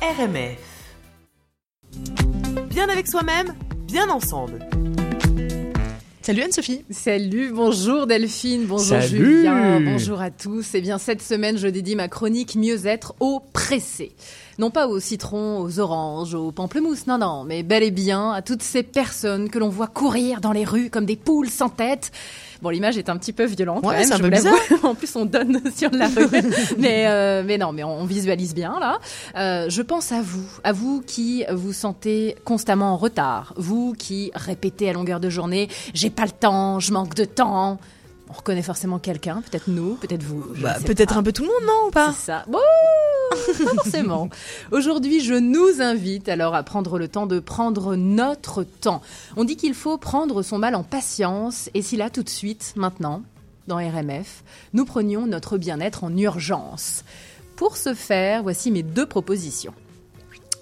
RMF. Bien avec soi-même, bien ensemble. Salut Anne-Sophie. Salut, bonjour Delphine, bonjour Salut. Julien, bonjour à tous. Eh bien, cette semaine, je dédie ma chronique Mieux-être au pressé. Non pas aux citrons, aux oranges, aux pamplemousses, non, non, mais bel et bien à toutes ces personnes que l'on voit courir dans les rues comme des poules sans tête. Bon, l'image est un petit peu violente. Ouais, c'est un peu l'avoue. en plus, on donne sur la rue. mais, euh, mais non, mais on, visualise bien là. Euh, je pense à vous, à vous qui vous sentez constamment en retard, vous qui répétez à longueur de journée "J'ai pas le temps, je manque de temps". On reconnaît forcément quelqu'un, peut-être nous, peut-être vous. Bah, peut-être un peu tout le monde, non ou pas? C'est ça. Bon, pas forcément. Aujourd'hui, je nous invite alors à prendre le temps de prendre notre temps. On dit qu'il faut prendre son mal en patience, et si là, tout de suite, maintenant, dans RMF, nous prenions notre bien-être en urgence. Pour ce faire, voici mes deux propositions.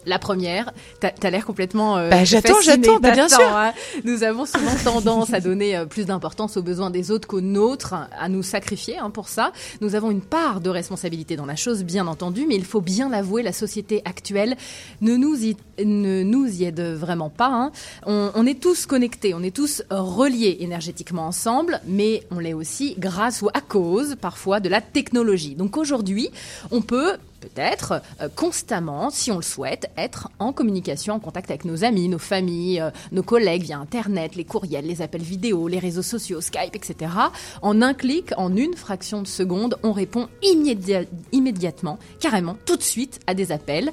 La première, t'as as, l'air complètement. euh, Bah, j'attends, j'attends, bah, bien sûr. hein. Nous avons souvent tendance à donner euh, plus d'importance aux besoins des autres qu'aux nôtres, à nous sacrifier hein, pour ça. Nous avons une part de responsabilité dans la chose, bien entendu, mais il faut bien l'avouer, la société actuelle ne nous y, ne nous y aide vraiment pas. hein. On, on est tous connectés, on est tous reliés énergétiquement ensemble, mais on l'est aussi grâce ou à cause parfois de la technologie. Donc aujourd'hui, on peut peut-être euh, constamment, si on le souhaite, être en communication, en contact avec nos amis, nos familles, euh, nos collègues via Internet, les courriels, les appels vidéo, les réseaux sociaux, Skype, etc. En un clic, en une fraction de seconde, on répond immédiat- immédiatement, carrément, tout de suite à des appels.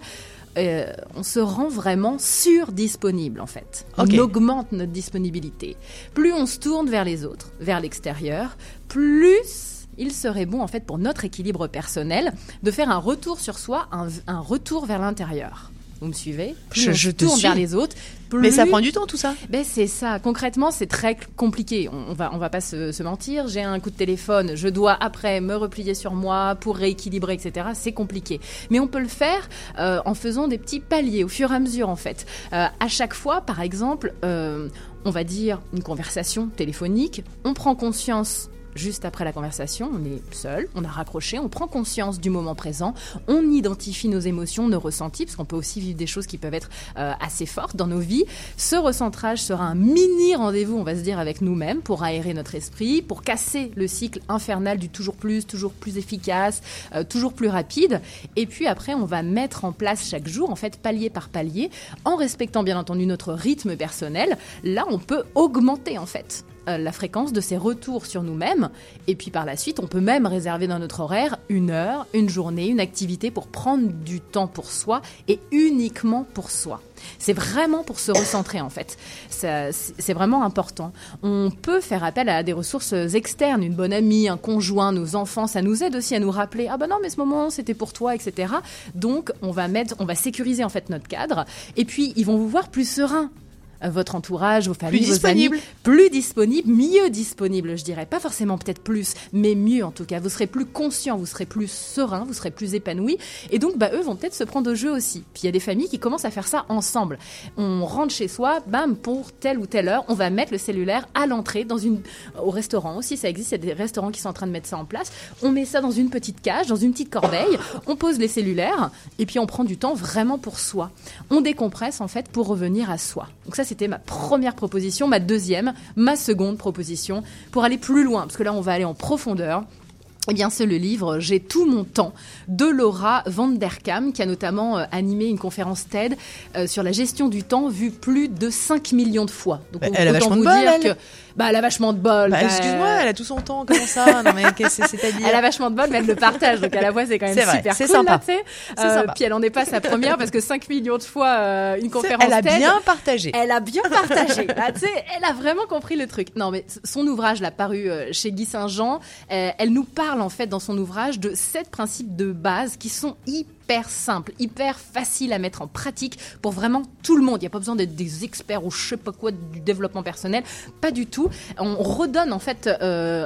Euh, on se rend vraiment surdisponible en fait. On augmente notre disponibilité. Plus on se tourne vers les autres, vers l'extérieur, plus il serait bon en fait pour notre équilibre personnel de faire un retour sur soi, un, un retour vers l'intérieur. Vous me suivez? Plus Je- on tourne vers les autres, plus Mais ça prend du temps tout ça. ben c'est ça. Concrètement, c'est très compliqué. On, on va, on va pas se, se mentir. J'ai un coup de téléphone. Je dois après me replier sur moi pour rééquilibrer, etc. C'est compliqué. Mais on peut le faire euh, en faisant des petits paliers au fur et à mesure, en fait. Euh, à chaque fois, par exemple, euh, on va dire une conversation téléphonique. On prend conscience. Juste après la conversation, on est seul, on a raccroché, on prend conscience du moment présent, on identifie nos émotions, nos ressentis, parce qu'on peut aussi vivre des choses qui peuvent être euh, assez fortes dans nos vies. Ce recentrage sera un mini rendez-vous, on va se dire, avec nous-mêmes pour aérer notre esprit, pour casser le cycle infernal du toujours plus, toujours plus efficace, euh, toujours plus rapide. Et puis après, on va mettre en place chaque jour, en fait, palier par palier, en respectant bien entendu notre rythme personnel. Là, on peut augmenter, en fait, euh, la fréquence de ces retours sur nous-mêmes. Et puis par la suite, on peut même réserver dans notre horaire une heure, une journée, une activité pour prendre du temps pour soi et uniquement pour soi. C'est vraiment pour se recentrer en fait. C'est vraiment important. On peut faire appel à des ressources externes, une bonne amie, un conjoint, nos enfants. Ça nous aide aussi à nous rappeler ah ben non mais ce moment c'était pour toi, etc. Donc on va mettre, on va sécuriser en fait notre cadre. Et puis ils vont vous voir plus serein. Euh, Votre entourage, vos familles, vos amis, disponible. plus disponible, mieux disponible, je dirais. Pas forcément peut-être plus, mais mieux en tout cas. Vous serez plus conscient, vous serez plus serein, vous serez plus épanoui. Et donc, bah, eux vont peut-être se prendre au jeu aussi. Puis il y a des familles qui commencent à faire ça ensemble. On rentre chez soi, bam, pour telle ou telle heure, on va mettre le cellulaire à l'entrée, dans une, au restaurant aussi, ça existe. Il y a des restaurants qui sont en train de mettre ça en place. On met ça dans une petite cage, dans une petite corbeille. On pose les cellulaires et puis on prend du temps vraiment pour soi. On décompresse en fait pour revenir à soi. Donc ça, c'était ma première proposition. Ma deuxième, ma seconde proposition pour aller plus loin, parce que là, on va aller en profondeur. Eh bien, c'est le livre J'ai tout mon temps de Laura Van Der Kam, qui a notamment euh, animé une conférence TED euh, sur la gestion du temps vue plus de 5 millions de fois. Donc, Bah, on- elle a vachement de bol, dire elle. que bah, elle a vachement de bol. Bah, Bah, excuse-moi, elle a tout son temps, comment ça Non mais qu'est-ce que c'est-à-dire elle a vachement de bol, mais elle le partage. Donc à la fois, c'est quand même C'est vrai, super c'est cool. sympa. Là. C'est Euh, sympa. Puis elle en est pas sa première parce que 5 millions de fois euh, une conférence Elle a TED. bien partagé. Elle a bien partagé. Là, sais, elle a vraiment compris le truc. Non, mais son ouvrage, l'a paru euh, chez Guy Saint-Jean, euh, elle nous parle en fait dans son ouvrage de sept principes de base qui sont hyper simples, hyper faciles à mettre en pratique pour vraiment tout le monde. Il n'y a pas besoin d'être des experts ou je sais pas quoi du développement personnel, pas du tout. On redonne en fait euh,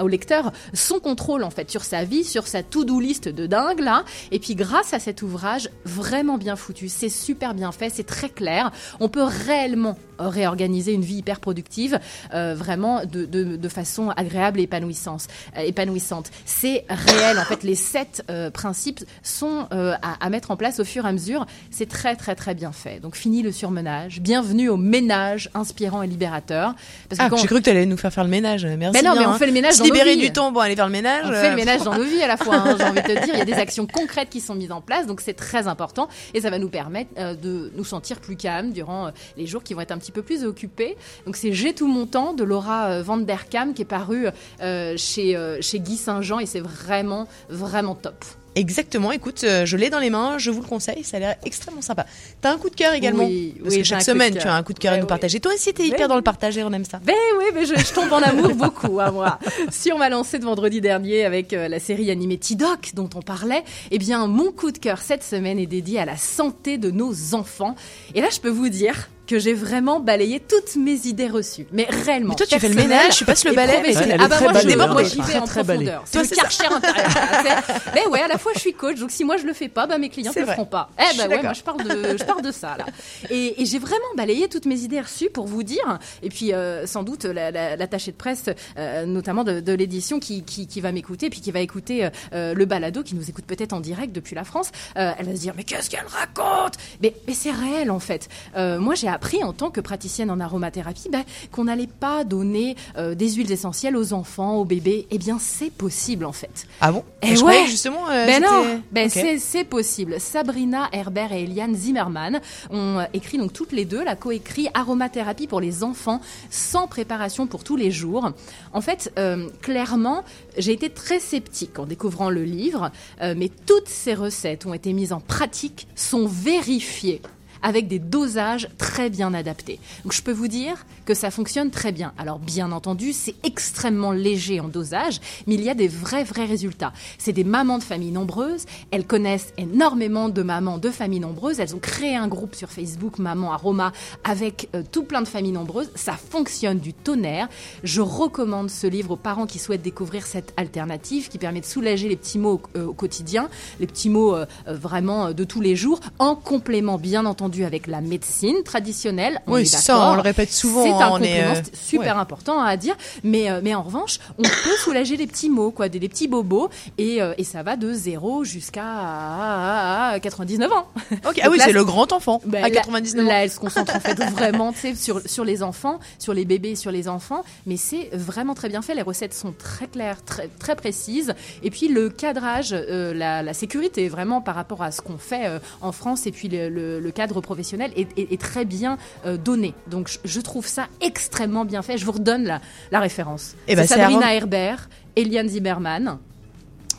au lecteur son contrôle en fait sur sa vie, sur sa to-do list de dingue là. Et puis grâce à cet ouvrage vraiment bien foutu, c'est super bien fait, c'est très clair. On peut réellement réorganiser une vie hyper productive, euh, vraiment de, façon agréable et épanouissante. Euh, épanouissante. C'est réel en fait. Les sept principes sont euh, à, à mettre en place au fur et à mesure. C'est très très très bien fait. Donc fini le surmenage. Bienvenue au ménage inspirant et libérateur. Parce que Ah, j'ai cru que tu allais nous faire faire le ménage. Merci. Mais non, mais on hein. fait le ménage nos libérer vies. du temps pour aller faire le ménage. On fait le euh, ménage dans nos vies à la fois, hein, j'ai envie de te dire. Il y a des actions concrètes qui sont mises en place, donc c'est très important. Et ça va nous permettre euh, de nous sentir plus calmes durant les jours qui vont être un petit peu plus occupés. Donc c'est J'ai tout mon temps de Laura Van Der Kam qui est paru euh, chez, chez Guy Saint-Jean et c'est vraiment, vraiment top. Exactement, écoute, euh, je l'ai dans les mains, je vous le conseille, ça a l'air extrêmement sympa. T'as un coup de cœur également Oui, Parce oui, que j'ai un chaque coup de semaine, cœur. tu as un coup de cœur à Ouais, nous oui. partager. Toi aussi, t'es hyper Ouais. dans le partage et on aime ça. Ben oui, mais je, je tombe en amour beaucoup, à moi. Sur ma lancée de vendredi dernier avec euh, la série animée T-Doc dont on parlait, eh bien, mon coup de cœur cette semaine est dédié à la santé de nos enfants. Et là, je peux vous dire que j'ai vraiment balayé toutes mes idées reçues. Mais réellement. Mais toi, tu fais le ménage, tu passes le balai. ah bah moi, je, balayée, moi, hein. j'y vais en profondeur. C'est Toi, le karcher intérieur. Mais ouais, à la fois, je suis coach, donc si moi je le fais pas, bah mes clients ne le feront pas. Eh bah ouais, moi je parle de, je parle de ça là. Et, j'ai vraiment balayé toutes mes idées reçues pour vous dire. Et puis euh, sans doute la- la- l'attaché de presse, euh, notamment de, l'édition, qui, qui, va m'écouter, puis qui va écouter euh, le balado, qui nous écoute peut-être en direct depuis la France. elle va se dire mais qu'est-ce qu'elle raconte? Mais, c'est réel en fait. Moi j'ai appris en tant que praticienne en aromathérapie bah, qu'on n'allait pas donner euh, des huiles essentielles aux enfants, aux bébés. Eh bien c'est possible en fait. Ah bon? Eh Je croyais ouais. justement. euh, Ben non, ben c'est possible. Sabrina Herbert et Eliane Zimmerman ont euh, écrit donc toutes les deux la coécrit Aromathérapie pour les enfants sans préparation pour tous les jours. En fait, euh, clairement, j'ai été très sceptique en découvrant le livre, mais toutes ces recettes ont été mises en pratique, sont vérifiées avec des dosages très bien adaptés. Donc je peux vous dire que ça fonctionne très bien. Alors bien entendu, c'est extrêmement léger en dosage, mais il y a des vrais vrais résultats. C'est des mamans de familles nombreuses, elles connaissent énormément de mamans de familles nombreuses, elles ont créé un groupe sur Facebook Maman Aroma avec euh, tout plein de familles nombreuses, ça fonctionne du tonnerre. Je recommande ce livre aux parents qui souhaitent découvrir cette alternative qui permet de soulager les petits mots euh, au quotidien, les petits mots euh, vraiment de tous les jours, en complément bien entendu avec la médecine traditionnelle. On Oui, est ça, on le répète souvent, C'est un on est, complément euh, super important à dire, mais, euh, mais en revanche, on peut soulager les petits mots, quoi, des, des petits bobos, et, euh, et ça va de 0 jusqu'à à- à 99 ans. Ah oui, là, c'est le grand enfant Ben, à là- 99 ans. Là, elle se concentre en fait vraiment sur, sur les enfants, sur les bébés, sur les enfants. Mais c'est vraiment très bien fait. Les recettes sont très claires, très, très précises. Et puis le cadrage, euh, la, la sécurité vraiment par rapport à ce qu'on fait euh, en France et puis le, le- le cadre professionnel est, est- est très bien euh, donné. Donc je, je trouve ça extrêmement bien fait. Je vous redonne la, la référence. Eh ben, c'est c'est Sabrina Arom- Herbert, Eliane Zimmerman.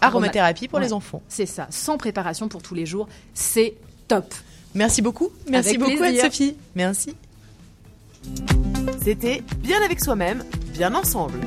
Aromathérapie pour Ouais. les enfants. C'est ça, sans préparation pour tous les jours. C'est top. Merci beaucoup. Merci Avec beaucoup. Anne-Sophie. Merci. C'était Bien avec soi-même, bien ensemble.